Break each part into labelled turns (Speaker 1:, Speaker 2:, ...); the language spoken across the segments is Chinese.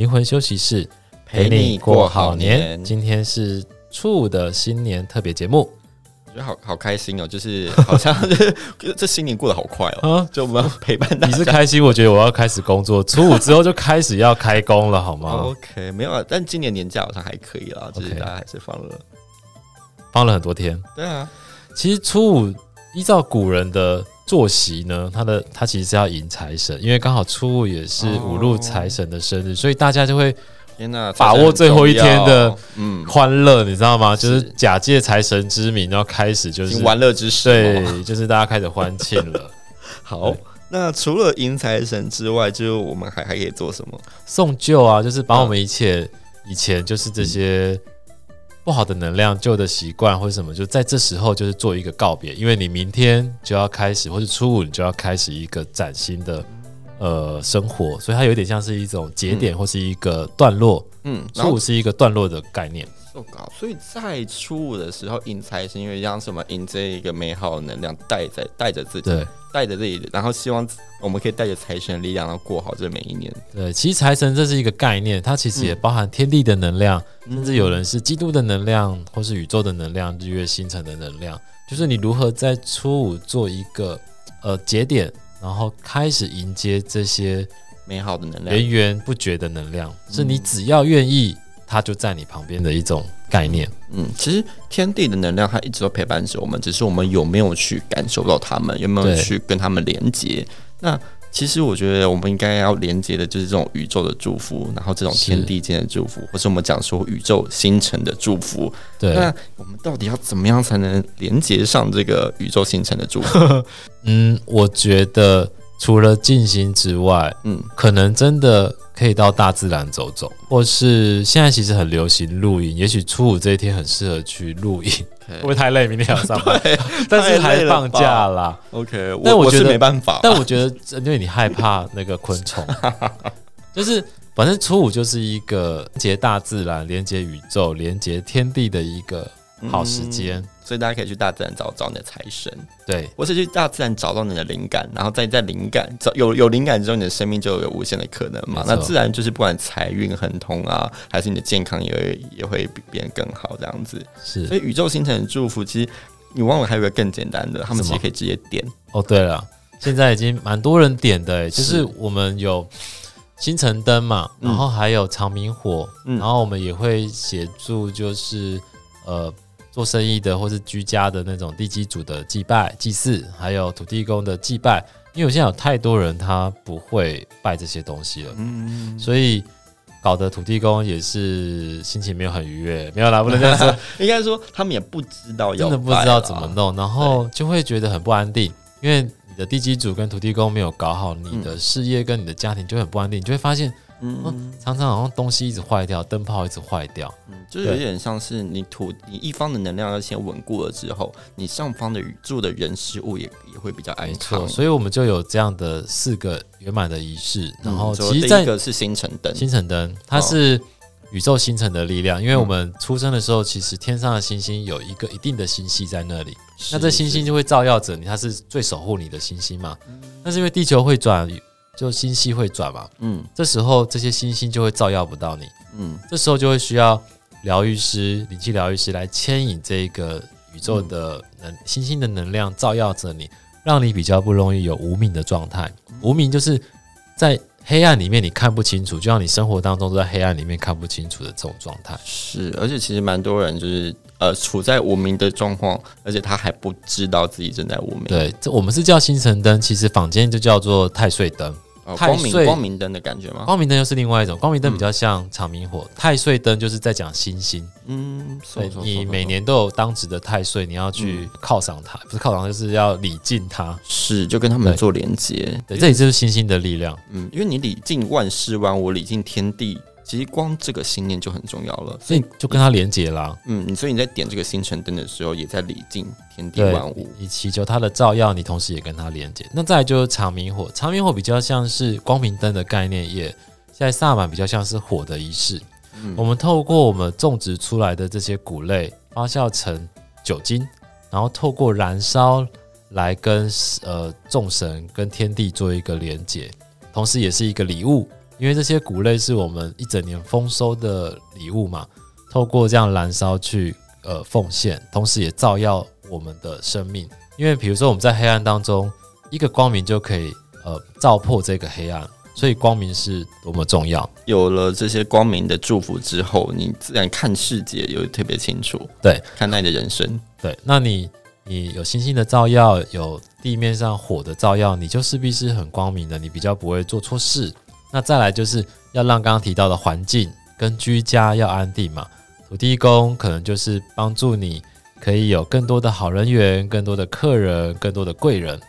Speaker 1: 灵魂休息室，陪你过好年。今天是初五的新年特别节目，
Speaker 2: 我觉得好好开心哦，就是好像 这新年过得好快哦，啊、就我们要陪伴大家。
Speaker 1: 你是开心，我觉得我要开始工作，初五之后就开始要开工了，好吗
Speaker 2: ？OK，没有啊，但今年年假好像还可以啦，就是大家还是放了
Speaker 1: 放了很多天。
Speaker 2: 对啊，
Speaker 1: 其实初五依照古人的。坐席呢，他的他其实是要迎财神，因为刚好初五也是五路财神的生日，哦、所以大家就会天呐，把握最后一天的嗯欢乐，你知道吗？就是假借财神之名，然后开始就是
Speaker 2: 玩乐之时，
Speaker 1: 对，就是大家开始欢庆了。
Speaker 2: 好，那除了迎财神之外，就是我们还还可以做什么？
Speaker 1: 送旧啊，就是把我们一切、嗯、以前就是这些。不好的能量、旧的习惯或者什么，就在这时候就是做一个告别，因为你明天就要开始，或者初五你就要开始一个崭新的呃生活，所以它有点像是一种节点或是一个段落。嗯，初五是一个段落的概念。
Speaker 2: 所以在初五的时候迎财神，因为让什么迎这一个美好的能量带着带着自己，
Speaker 1: 对，
Speaker 2: 带着自己，然后希望我们可以带着财神的力量，然后过好这每一年。
Speaker 1: 对，其实财神这是一个概念，它其实也包含天地的能量，嗯、甚至有人是基督的能量，或是宇宙的能量，日月星辰的能量。就是你如何在初五做一个呃节点，然后开始迎接这些
Speaker 2: 美好的能量，
Speaker 1: 源源不绝的能量，嗯、是你只要愿意。它就在你旁边的一种概念。
Speaker 2: 嗯，其实天地的能量它一直都陪伴着我们，只是我们有没有去感受到它们，有没有去跟它们连接？那其实我觉得我们应该要连接的就是这种宇宙的祝福，然后这种天地间的祝福，是或是我们讲说宇宙星辰的祝福。
Speaker 1: 对，
Speaker 2: 那我们到底要怎么样才能连接上这个宇宙星辰的祝福？
Speaker 1: 嗯，我觉得除了静心之外，嗯，可能真的。可以到大自然走走，或是现在其实很流行露营，也许初五这一天很适合去露营，会不会太累？明天要上班，但是还放假啦。
Speaker 2: OK，但我觉得我没办法，
Speaker 1: 但我觉得因为你害怕那个昆虫，就是反正初五就是一个连接大自然、连接宇宙、连接天地的一个好时间。嗯
Speaker 2: 所以大家可以去大自然找找你的财神，
Speaker 1: 对，
Speaker 2: 或是去大自然找到你的灵感，然后再在灵感找有有灵感之后，你的生命就有无限的可能嘛。那自然就是不管财运亨通啊，还是你的健康也会也会变得更好这样子。
Speaker 1: 是，
Speaker 2: 所以宇宙星辰的祝福，其实你忘了还有一个更简单的，他们其实可以直接点。
Speaker 1: 哦，对了，现在已经蛮多人点的，就是我们有星辰灯嘛，然后还有长明火，嗯、然后我们也会协助，就是呃。做生意的或是居家的那种地基主的祭拜祭祀，还有土地公的祭拜，因为我现在有太多人他不会拜这些东西了，嗯，所以搞得土地公也是心情没有很愉悦，没有啦，不能这样说，
Speaker 2: 应该说他们也不知道，
Speaker 1: 真的不知道怎么弄，然后就会觉得很不安定，因为你的地基主跟土地公没有搞好，你的事业跟你的家庭就很不安定，你就会发现。嗯，常常好像东西一直坏掉，灯泡一直坏掉，
Speaker 2: 嗯，就是有点像是你土你一方的能量要先稳固了之后，你上方的宇宙的人事物也也会比较安康。
Speaker 1: 所以我们就有这样的四个圆满的仪式。然后其实
Speaker 2: 第一个是星辰灯，
Speaker 1: 星辰灯它是宇宙星辰的力量，因为我们出生的时候，其实天上的星星有一个一定的星系在那里，那这星星就会照耀着你，它是最守护你的星星嘛。那是因为地球会转。就星系会转嘛，嗯，这时候这些星星就会照耀不到你，嗯，这时候就会需要疗愈师、灵气疗愈师来牵引这个宇宙的能、星星的能量照耀着你，让你比较不容易有无名的状态。无名就是在黑暗里面你看不清楚，就像你生活当中都在黑暗里面看不清楚的这种状态。
Speaker 2: 是，而且其实蛮多人就是呃处在无名的状况，而且他还不知道自己正在无名。
Speaker 1: 对，这我们是叫星辰灯，其实坊间就叫做太岁灯。
Speaker 2: 光明光明灯的感觉吗？
Speaker 1: 光明灯又是另外一种，光明灯比较像长明火，太岁灯就是在讲星星。嗯，所以你每年都有当值的太岁，你要去犒赏他，不是犒赏，就是要礼敬他，
Speaker 2: 是就跟他们做连接。
Speaker 1: 对，这里就是星星的力量。
Speaker 2: 嗯，因为你礼敬万事万物，礼敬天地。其实光这个信念就很重要了，
Speaker 1: 所以就跟它连接啦。
Speaker 2: 嗯，你所以你在点这个星辰灯的时候，也在礼敬天地万物，
Speaker 1: 你祈求它的照耀，你同时也跟它连接。那再来就是长明火，长明火比较像是光明灯的概念，也现在萨满比较像是火的仪式。嗯，我们透过我们种植出来的这些谷类发酵成酒精，然后透过燃烧来跟呃众神跟天地做一个连接，同时也是一个礼物。因为这些谷类是我们一整年丰收的礼物嘛，透过这样燃烧去呃奉献，同时也照耀我们的生命。因为比如说我们在黑暗当中，一个光明就可以呃照破这个黑暗。所以光明是多么重要。
Speaker 2: 有了这些光明的祝福之后，你自然看世界又特别清楚。
Speaker 1: 对，
Speaker 2: 看待你的人生。
Speaker 1: 对，那你你有星星的照耀，有地面上火的照耀，你就势必是很光明的，你比较不会做错事。那再来就是要让刚刚提到的环境跟居家要安定嘛。土地公可能就是帮助你可以有更多的好人缘，更多的客人，更多的贵人。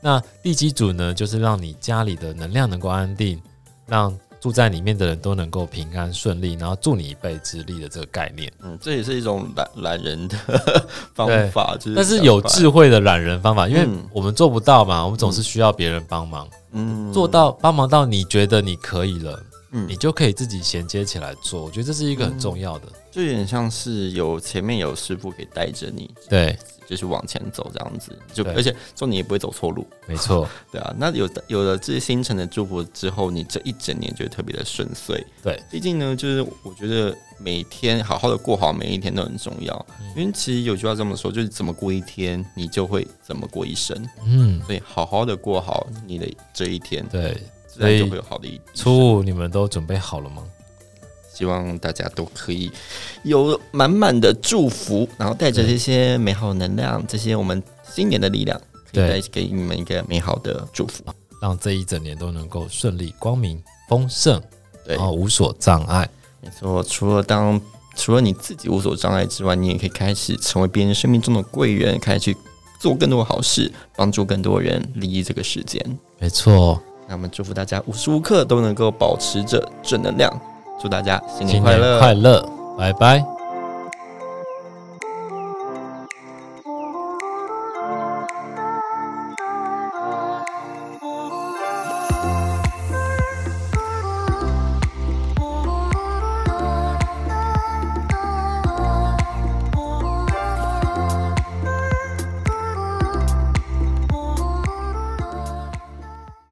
Speaker 1: 那地基主呢，就是让你家里的能量能够安定，让住在里面的人都能够平安顺利，然后助你一臂之力的这个概念。
Speaker 2: 嗯，这也是一种懒懒人的方法，就是
Speaker 1: 但是有智慧的懒人方法，因为我们做不到嘛，我们总是需要别人帮忙。嗯，做到帮忙到你觉得你可以了，嗯，你就可以自己衔接起来做。我觉得这是一个很重要的，
Speaker 2: 就有点像是有前面有师傅可以带着你。
Speaker 1: 对。
Speaker 2: 就是往前走这样子，就而且重点也不会走错路，
Speaker 1: 没错，
Speaker 2: 对啊。那有有了这些星辰的祝福之后，你这一整年就会特别的顺遂。
Speaker 1: 对，
Speaker 2: 毕竟呢，就是我觉得每天好好的过好每一天都很重要，嗯、因为其实有句话这么说，就是怎么过一天，你就会怎么过一生。嗯，所以好好的过好你的这一天，
Speaker 1: 对，
Speaker 2: 所以就会有好的一。
Speaker 1: 初五你们都准备好了吗？
Speaker 2: 希望大家都可以有满满的祝福，然后带着这些美好能量，这些我们新年的力量，可以带给你们一个美好的祝福，
Speaker 1: 让这一整年都能够顺利、光明、丰盛，然后无所障碍。
Speaker 2: 没错，除了当除了你自己无所障碍之外，你也可以开始成为别人生命中的贵人，开始去做更多好事，帮助更多人，利益这个世间。
Speaker 1: 没错，
Speaker 2: 那我们祝福大家无时无刻都能够保持着正能量。祝大家新年快乐！
Speaker 1: 快乐，拜拜。